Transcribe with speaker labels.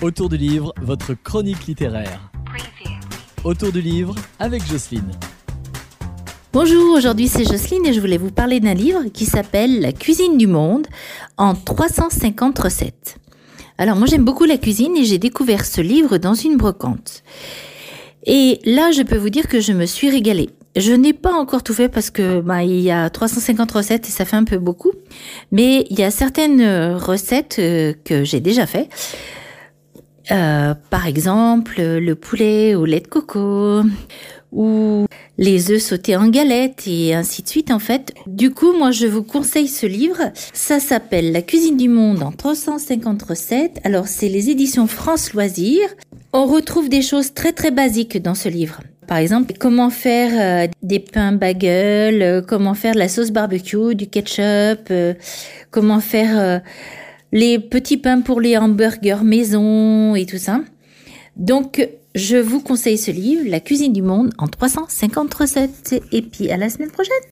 Speaker 1: Autour du livre, votre chronique littéraire. Autour du livre avec Jocelyne.
Speaker 2: Bonjour, aujourd'hui c'est Jocelyne et je voulais vous parler d'un livre qui s'appelle La cuisine du monde en 350 recettes. Alors moi j'aime beaucoup la cuisine et j'ai découvert ce livre dans une brocante. Et là je peux vous dire que je me suis régalée. Je n'ai pas encore tout fait parce que bah, il y a 350 recettes et ça fait un peu beaucoup. Mais il y a certaines recettes euh, que j'ai déjà fait. Euh, par exemple, le poulet au lait de coco ou les œufs sautés en galette et ainsi de suite en fait. Du coup, moi je vous conseille ce livre. Ça s'appelle La cuisine du monde en 350 recettes. Alors c'est les éditions France Loisirs. On retrouve des choses très très basiques dans ce livre. Par exemple, comment faire euh, des pains bagels, euh, comment faire de la sauce barbecue, du ketchup, comment faire les petits pains pour les hamburgers maison et tout ça. Donc, je vous conseille ce livre, La cuisine du monde en 350 recettes. Et puis, à la semaine prochaine.